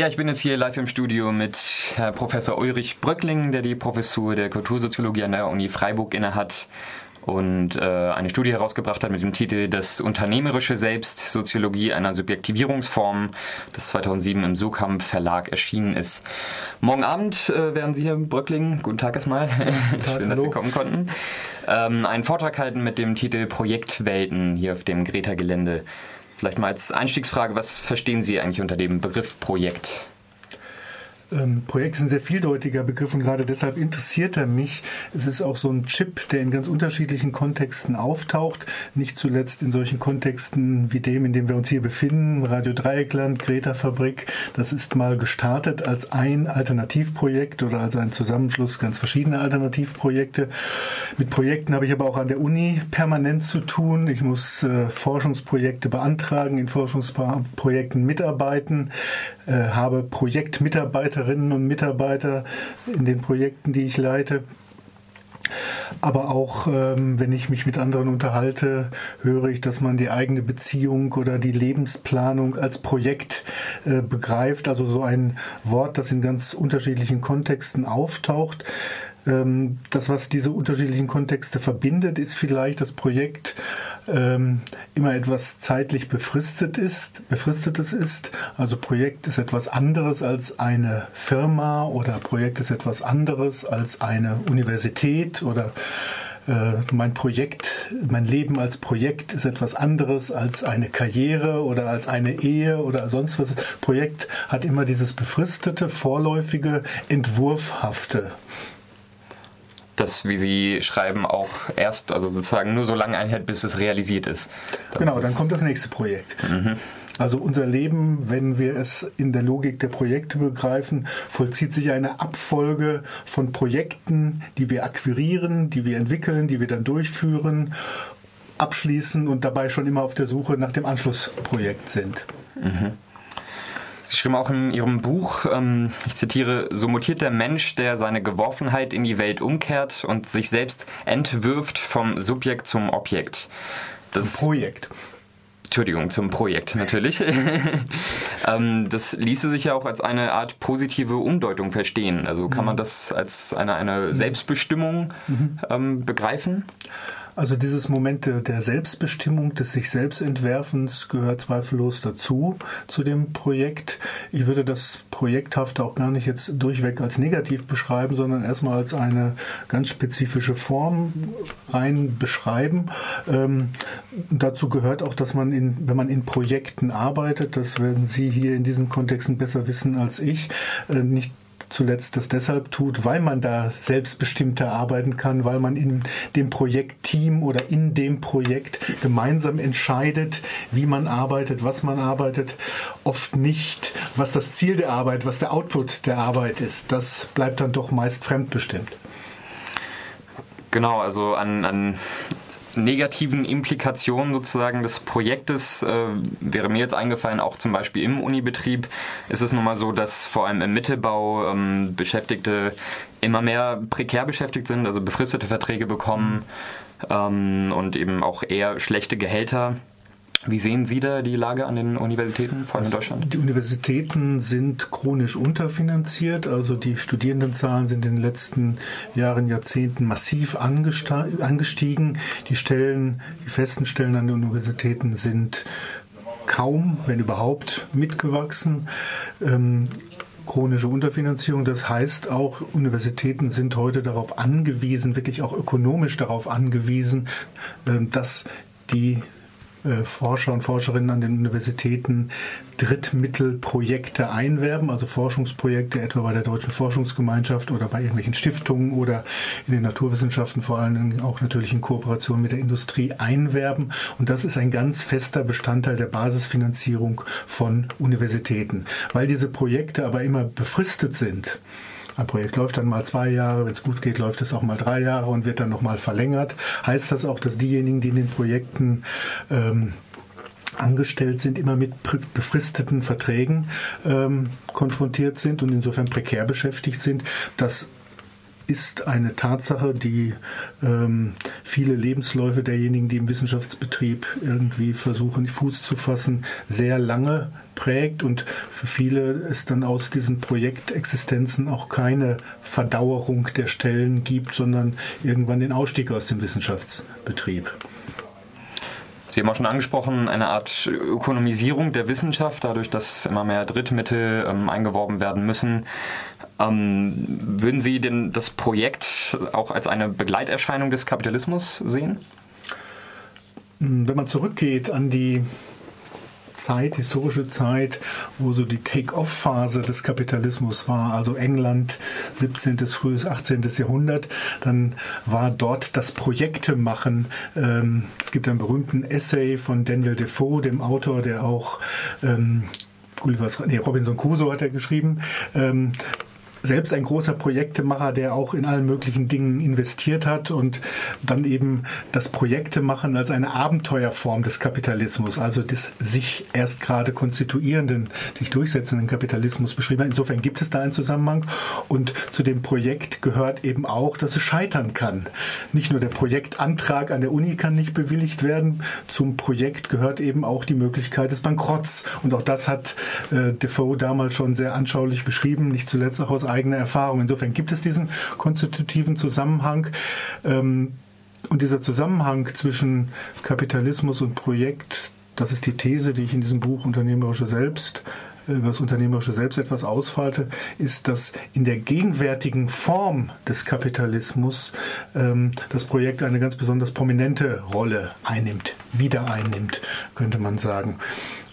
Ja, ich bin jetzt hier live im Studio mit Herr Professor Ulrich Bröckling, der die Professur der Kultursoziologie an der Uni Freiburg innehat und äh, eine Studie herausgebracht hat mit dem Titel Das unternehmerische Selbst, Soziologie einer Subjektivierungsform, das 2007 im Sukamp Verlag erschienen ist. Morgen Abend äh, werden Sie hier, Bröckling, guten Tag erstmal, guten Tag, schön, dass Sie kommen konnten, ähm, einen Vortrag halten mit dem Titel Projektwelten hier auf dem Greta-Gelände. Vielleicht mal als Einstiegsfrage, was verstehen Sie eigentlich unter dem Begriff Projekt? Ähm, Projekt ist ein sehr vieldeutiger Begriff und gerade deshalb interessiert er mich. Es ist auch so ein Chip, der in ganz unterschiedlichen Kontexten auftaucht. Nicht zuletzt in solchen Kontexten wie dem, in dem wir uns hier befinden, Radio Dreieckland, Greta Fabrik. Das ist mal gestartet als ein Alternativprojekt oder als ein Zusammenschluss ganz verschiedener Alternativprojekte. Mit Projekten habe ich aber auch an der Uni permanent zu tun. Ich muss äh, Forschungsprojekte beantragen, in Forschungsprojekten mitarbeiten, äh, habe Projektmitarbeiter Mitarbeiterinnen und Mitarbeiter in den Projekten, die ich leite. Aber auch ähm, wenn ich mich mit anderen unterhalte, höre ich, dass man die eigene Beziehung oder die Lebensplanung als Projekt äh, begreift. Also so ein Wort, das in ganz unterschiedlichen Kontexten auftaucht. Ähm, das, was diese unterschiedlichen Kontexte verbindet, ist vielleicht das Projekt ähm, immer etwas zeitlich befristet ist, befristetes ist. Also Projekt ist etwas anderes als eine Firma oder Projekt ist etwas anderes als eine Universität oder äh, mein Projekt, mein Leben als Projekt ist etwas anderes als eine Karriere oder als eine Ehe oder sonst was. Projekt hat immer dieses befristete, vorläufige, entwurfhafte das, wie Sie schreiben, auch erst, also sozusagen nur so lange einhält, bis es realisiert ist. Das genau, ist dann kommt das nächste Projekt. Mhm. Also unser Leben, wenn wir es in der Logik der Projekte begreifen, vollzieht sich eine Abfolge von Projekten, die wir akquirieren, die wir entwickeln, die wir dann durchführen, abschließen und dabei schon immer auf der Suche nach dem Anschlussprojekt sind. Mhm. Sie schrieben auch in Ihrem Buch, ähm, ich zitiere, so mutiert der Mensch, der seine Geworfenheit in die Welt umkehrt und sich selbst entwirft vom Subjekt zum Objekt. Das zum Projekt. Entschuldigung, zum Projekt natürlich. ähm, das ließe sich ja auch als eine Art positive Umdeutung verstehen. Also kann man mhm. das als eine, eine. Selbstbestimmung mhm. ähm, begreifen? Also dieses Moment der Selbstbestimmung, des sich selbst Entwerfens gehört zweifellos dazu, zu dem Projekt. Ich würde das Projekthafte auch gar nicht jetzt durchweg als negativ beschreiben, sondern erstmal als eine ganz spezifische Form rein beschreiben. Ähm, dazu gehört auch, dass man in, wenn man in Projekten arbeitet, das werden Sie hier in diesen Kontexten besser wissen als ich, äh, nicht zuletzt das deshalb tut, weil man da selbstbestimmter arbeiten kann, weil man in dem Projektteam oder in dem Projekt gemeinsam entscheidet, wie man arbeitet, was man arbeitet, oft nicht, was das Ziel der Arbeit, was der Output der Arbeit ist. Das bleibt dann doch meist fremdbestimmt. Genau, also an, an negativen Implikationen sozusagen des Projektes äh, wäre mir jetzt eingefallen, auch zum Beispiel im Unibetrieb ist es nun mal so, dass vor allem im Mittelbau ähm, Beschäftigte immer mehr prekär beschäftigt sind, also befristete Verträge bekommen ähm, und eben auch eher schlechte Gehälter. Wie sehen Sie da die Lage an den Universitäten, vor allem in Deutschland? Die Universitäten sind chronisch unterfinanziert. Also die Studierendenzahlen sind in den letzten Jahren, Jahrzehnten massiv angestiegen. Die Stellen, die festen Stellen an den Universitäten sind kaum, wenn überhaupt, mitgewachsen. Ähm, chronische Unterfinanzierung. Das heißt auch, Universitäten sind heute darauf angewiesen, wirklich auch ökonomisch darauf angewiesen, äh, dass die äh, Forscher und Forscherinnen an den Universitäten Drittmittelprojekte einwerben, also Forschungsprojekte etwa bei der Deutschen Forschungsgemeinschaft oder bei irgendwelchen Stiftungen oder in den Naturwissenschaften vor allen Dingen auch natürlich in Kooperation mit der Industrie einwerben. Und das ist ein ganz fester Bestandteil der Basisfinanzierung von Universitäten. Weil diese Projekte aber immer befristet sind, ein Projekt läuft dann mal zwei Jahre, wenn es gut geht, läuft es auch mal drei Jahre und wird dann nochmal verlängert. Heißt das auch, dass diejenigen, die in den Projekten ähm, angestellt sind, immer mit befristeten Verträgen ähm, konfrontiert sind und insofern prekär beschäftigt sind, dass ist eine Tatsache, die ähm, viele Lebensläufe derjenigen, die im Wissenschaftsbetrieb irgendwie versuchen, Fuß zu fassen, sehr lange prägt und für viele es dann aus diesen Projektexistenzen auch keine Verdauerung der Stellen gibt, sondern irgendwann den Ausstieg aus dem Wissenschaftsbetrieb. Sie haben auch schon angesprochen, eine Art Ökonomisierung der Wissenschaft, dadurch, dass immer mehr Drittmittel ähm, eingeworben werden müssen. Ähm, würden Sie denn das Projekt auch als eine Begleiterscheinung des Kapitalismus sehen? Wenn man zurückgeht an die Zeit, historische Zeit, wo so die Take-off-Phase des Kapitalismus war, also England, 17. frühes 18. Jahrhundert, dann war dort das Projekte machen. Ähm, es gibt einen berühmten Essay von Daniel Defoe, dem Autor, der auch ähm, Robinson Crusoe hat er geschrieben. Selbst ein großer Projektemacher, der auch in allen möglichen Dingen investiert hat und dann eben das Projektemachen als eine Abenteuerform des Kapitalismus, also des sich erst gerade konstituierenden, sich durchsetzenden Kapitalismus beschrieben hat. Insofern gibt es da einen Zusammenhang und zu dem Projekt gehört eben auch, dass es scheitern kann. Nicht nur der Projektantrag an der Uni kann nicht bewilligt werden, zum Projekt gehört eben auch die Möglichkeit des Bankrotts und auch das hat äh, Defoe damals schon sehr anschaulich beschrieben, nicht zuletzt auch aus eigene Erfahrung. Insofern gibt es diesen konstitutiven Zusammenhang. Ähm, und dieser Zusammenhang zwischen Kapitalismus und Projekt, das ist die These, die ich in diesem Buch Unternehmerische Selbst äh, über das Unternehmerische Selbst etwas ausfalte, ist, dass in der gegenwärtigen Form des Kapitalismus ähm, das Projekt eine ganz besonders prominente Rolle einnimmt, wieder einnimmt, könnte man sagen.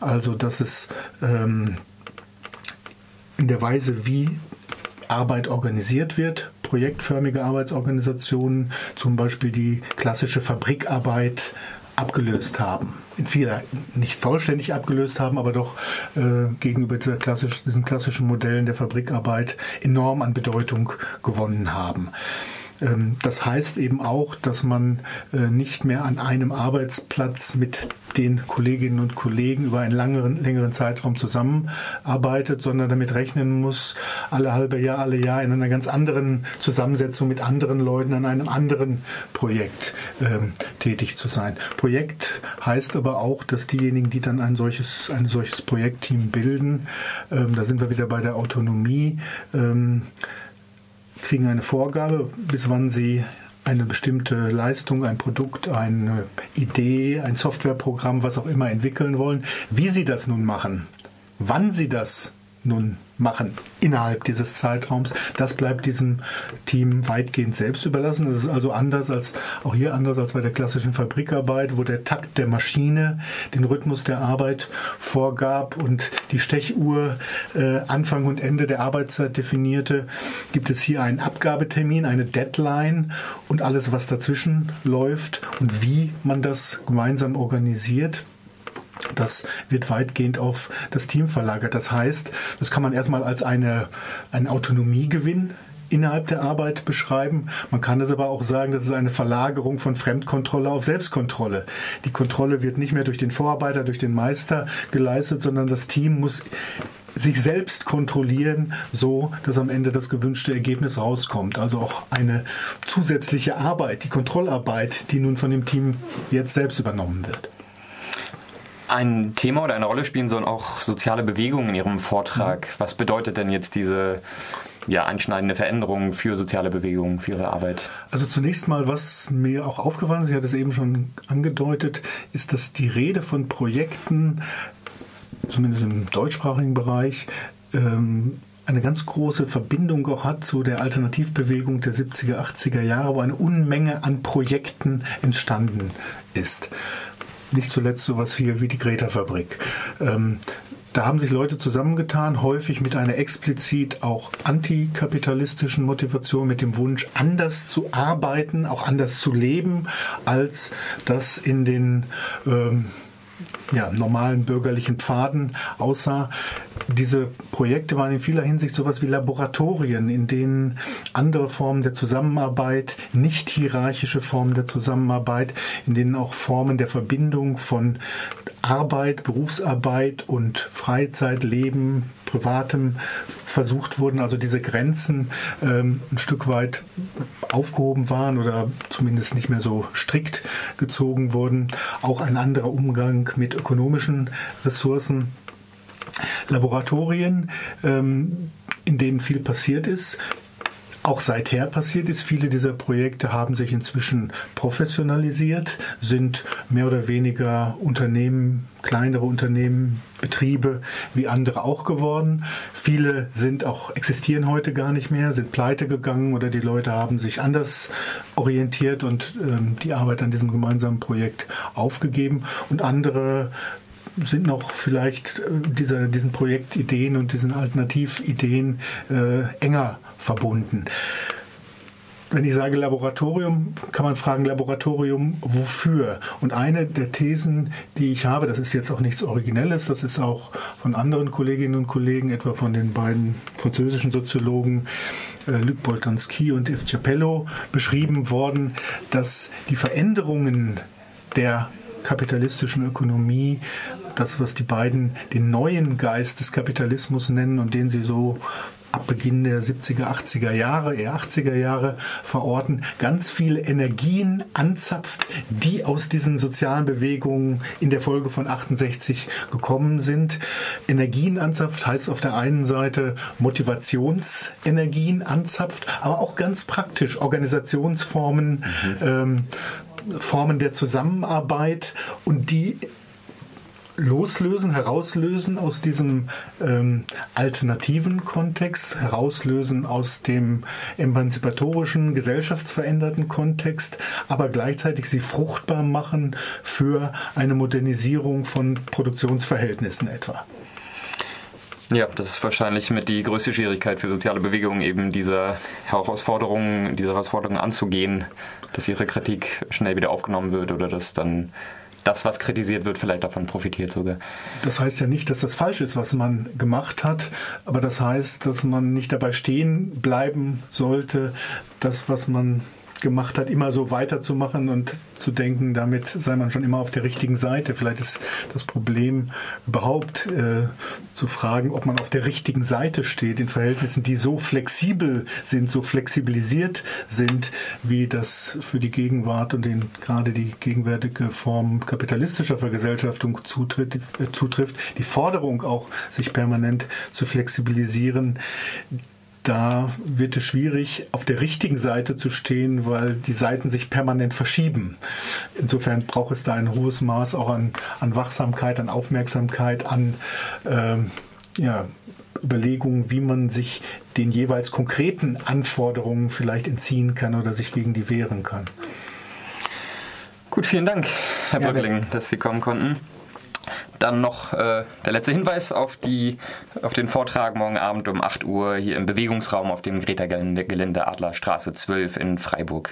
Also, dass es ähm, in der Weise, wie Arbeit organisiert wird, projektförmige Arbeitsorganisationen, zum Beispiel die klassische Fabrikarbeit abgelöst haben. In vieler nicht vollständig abgelöst haben, aber doch äh, gegenüber dieser klassisch, diesen klassischen Modellen der Fabrikarbeit enorm an Bedeutung gewonnen haben. Ähm, das heißt eben auch, dass man äh, nicht mehr an einem Arbeitsplatz mit den Kolleginnen und Kollegen über einen langeren, längeren Zeitraum zusammenarbeitet, sondern damit rechnen muss, alle halbe Jahr, alle Jahr in einer ganz anderen Zusammensetzung mit anderen Leuten an einem anderen Projekt ähm, tätig zu sein. Projekt heißt aber auch, dass diejenigen, die dann ein solches, ein solches Projektteam bilden, ähm, da sind wir wieder bei der Autonomie, ähm, kriegen eine Vorgabe, bis wann sie eine bestimmte Leistung, ein Produkt, eine Idee, ein Softwareprogramm, was auch immer entwickeln wollen. Wie sie das nun machen, wann sie das nun machen innerhalb dieses Zeitraums. Das bleibt diesem Team weitgehend selbst überlassen. Das ist also anders als auch hier anders als bei der klassischen Fabrikarbeit, wo der Takt der Maschine den Rhythmus der Arbeit vorgab und die Stechuhr äh, Anfang und Ende der Arbeitszeit definierte. Gibt es hier einen Abgabetermin, eine Deadline und alles, was dazwischen läuft und wie man das gemeinsam organisiert. Das wird weitgehend auf das Team verlagert. Das heißt, das kann man erstmal als eine, einen Autonomiegewinn innerhalb der Arbeit beschreiben. Man kann es aber auch sagen, das ist eine Verlagerung von Fremdkontrolle auf Selbstkontrolle. Die Kontrolle wird nicht mehr durch den Vorarbeiter, durch den Meister geleistet, sondern das Team muss sich selbst kontrollieren, so dass am Ende das gewünschte Ergebnis rauskommt. Also auch eine zusätzliche Arbeit, die Kontrollarbeit, die nun von dem Team jetzt selbst übernommen wird. Ein Thema oder eine Rolle spielen sollen auch soziale Bewegungen in Ihrem Vortrag. Mhm. Was bedeutet denn jetzt diese ja, einschneidende Veränderung für soziale Bewegungen, für Ihre Arbeit? Also zunächst mal, was mir auch aufgefallen ist, ich hatte es eben schon angedeutet, ist, dass die Rede von Projekten, zumindest im deutschsprachigen Bereich, ähm, eine ganz große Verbindung auch hat zu der Alternativbewegung der 70er, 80er Jahre, wo eine Unmenge an Projekten entstanden ist nicht zuletzt sowas hier wie die Greta-Fabrik. Ähm, da haben sich Leute zusammengetan, häufig mit einer explizit auch antikapitalistischen Motivation, mit dem Wunsch, anders zu arbeiten, auch anders zu leben, als das in den ähm, ja, normalen bürgerlichen Pfaden aussah. Diese Projekte waren in vieler Hinsicht sowas wie Laboratorien, in denen andere Formen der Zusammenarbeit, nicht hierarchische Formen der Zusammenarbeit, in denen auch Formen der Verbindung von Arbeit, Berufsarbeit und Freizeit, Leben, Privatem versucht wurden, also diese Grenzen ähm, ein Stück weit aufgehoben waren oder zumindest nicht mehr so strikt gezogen wurden. Auch ein anderer Umgang mit ökonomischen Ressourcen. Laboratorien, ähm, in denen viel passiert ist, auch seither passiert ist. Viele dieser Projekte haben sich inzwischen professionalisiert, sind mehr oder weniger Unternehmen, kleinere Unternehmen, Betriebe wie andere auch geworden. Viele sind auch, existieren heute gar nicht mehr, sind pleite gegangen oder die Leute haben sich anders orientiert und ähm, die Arbeit an diesem gemeinsamen Projekt aufgegeben. Und andere sind noch vielleicht äh, dieser, diesen Projektideen und diesen Alternativideen äh, enger verbunden. Wenn ich sage Laboratorium, kann man fragen, Laboratorium wofür? Und eine der Thesen, die ich habe, das ist jetzt auch nichts Originelles, das ist auch von anderen Kolleginnen und Kollegen, etwa von den beiden französischen Soziologen äh, Luc Boltanski und Yves Capello beschrieben worden, dass die Veränderungen der kapitalistischen Ökonomie, das, was die beiden den neuen Geist des Kapitalismus nennen und den sie so ab Beginn der 70er, 80er Jahre, eher 80er Jahre verorten, ganz viele Energien anzapft, die aus diesen sozialen Bewegungen in der Folge von 68 gekommen sind. Energien anzapft heißt auf der einen Seite Motivationsenergien anzapft, aber auch ganz praktisch Organisationsformen, mhm. ähm, Formen der Zusammenarbeit und die loslösen, herauslösen aus diesem ähm, alternativen Kontext, herauslösen aus dem emanzipatorischen, gesellschaftsveränderten Kontext, aber gleichzeitig sie fruchtbar machen für eine Modernisierung von Produktionsverhältnissen etwa. Ja, das ist wahrscheinlich mit die größte Schwierigkeit für soziale Bewegungen, eben diese Herausforderungen, diese Herausforderungen anzugehen, dass ihre Kritik schnell wieder aufgenommen wird oder dass dann das, was kritisiert wird, vielleicht davon profitiert sogar. Das heißt ja nicht, dass das falsch ist, was man gemacht hat, aber das heißt, dass man nicht dabei stehen bleiben sollte, das, was man gemacht hat, immer so weiterzumachen und zu denken, damit sei man schon immer auf der richtigen Seite. Vielleicht ist das Problem überhaupt äh, zu fragen, ob man auf der richtigen Seite steht in Verhältnissen, die so flexibel sind, so flexibilisiert sind, wie das für die Gegenwart und den, gerade die gegenwärtige Form kapitalistischer Vergesellschaftung zutritt, äh, zutrifft. Die Forderung auch, sich permanent zu flexibilisieren, da wird es schwierig, auf der richtigen Seite zu stehen, weil die Seiten sich permanent verschieben. Insofern braucht es da ein hohes Maß auch an, an Wachsamkeit, an Aufmerksamkeit, an ähm, ja, Überlegungen, wie man sich den jeweils konkreten Anforderungen vielleicht entziehen kann oder sich gegen die wehren kann. Gut, vielen Dank, Herr ja, Brückling, dass Sie kommen konnten. Dann noch äh, der letzte Hinweis auf, die, auf den Vortrag morgen Abend um 8 Uhr hier im Bewegungsraum auf dem Greta-Gelände Adlerstraße 12 in Freiburg.